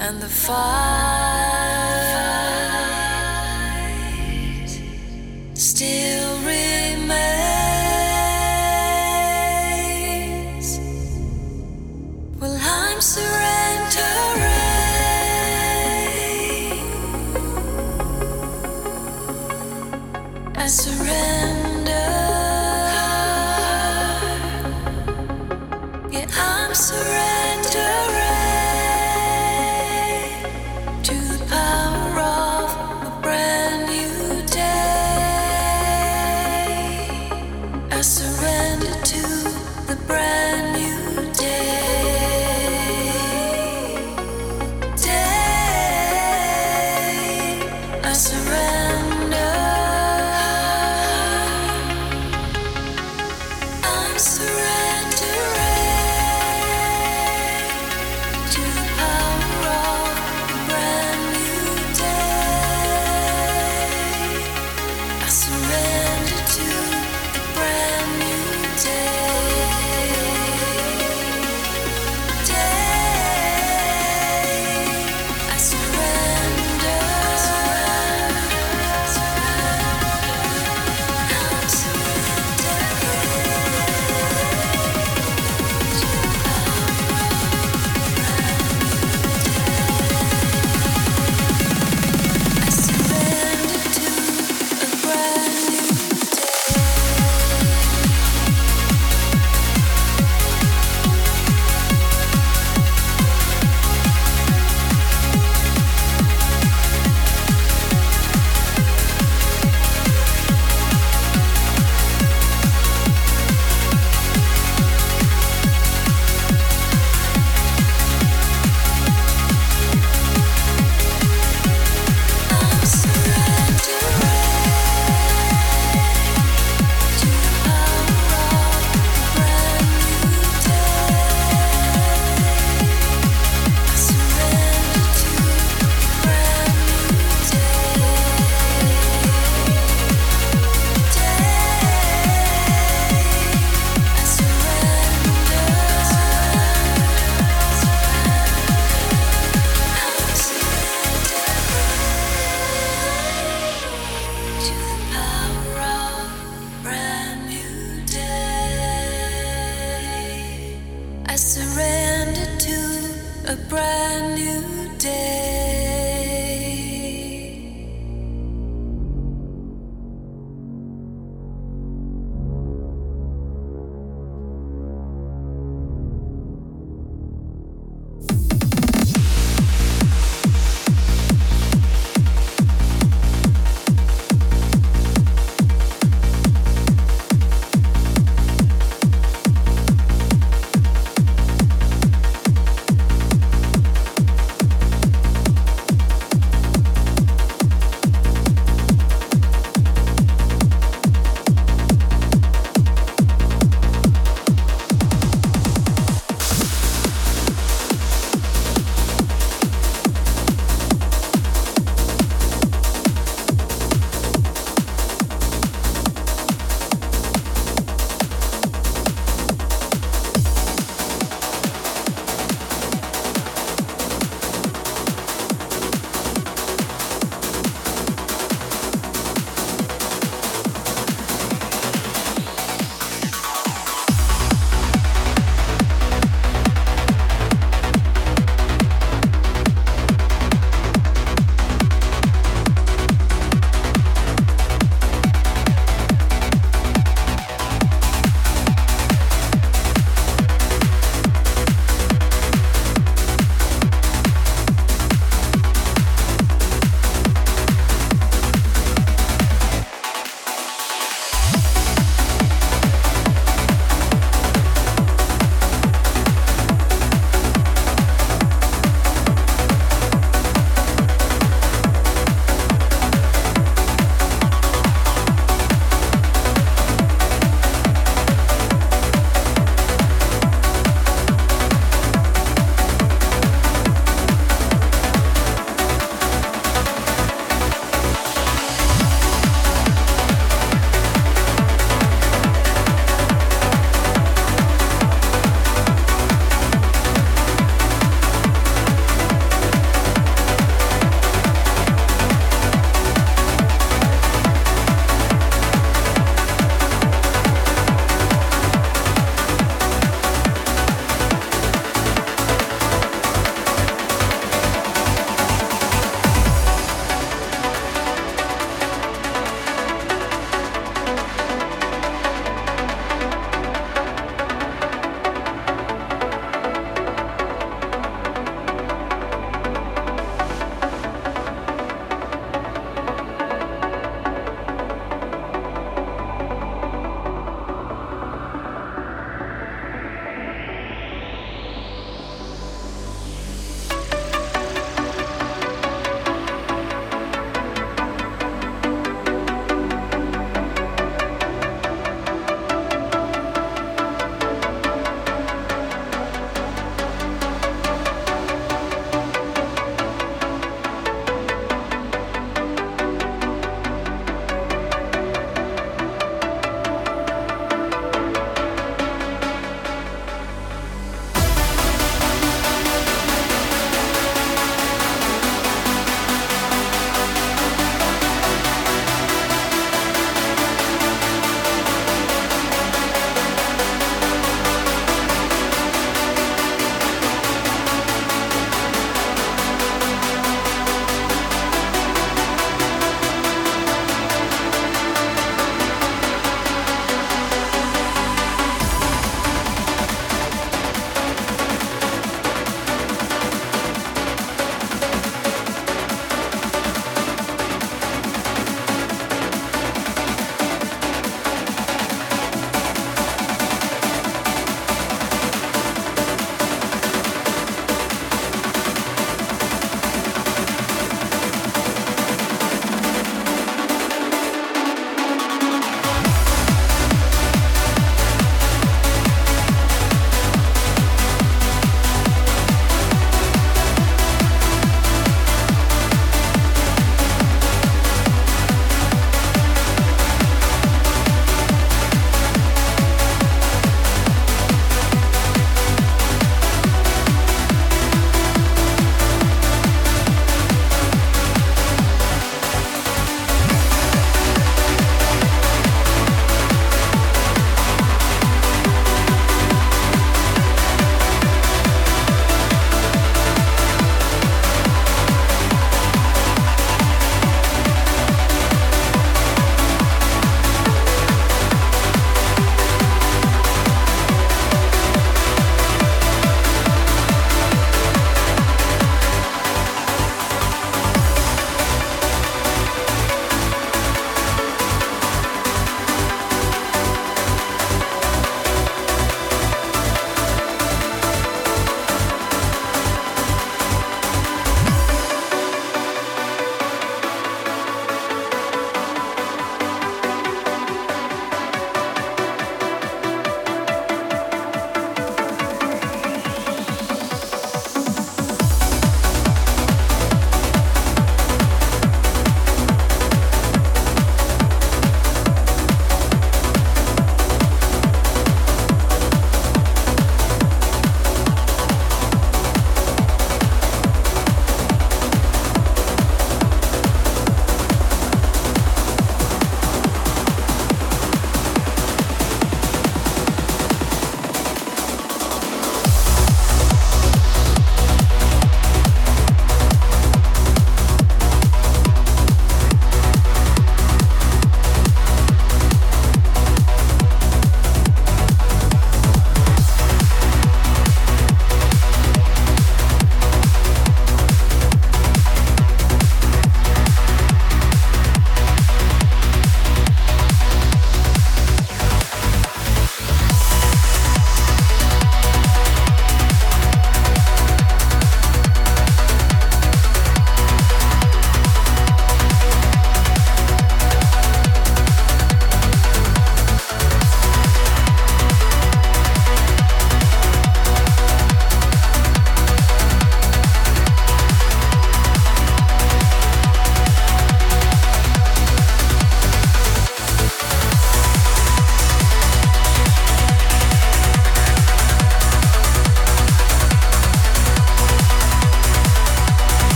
and the fire.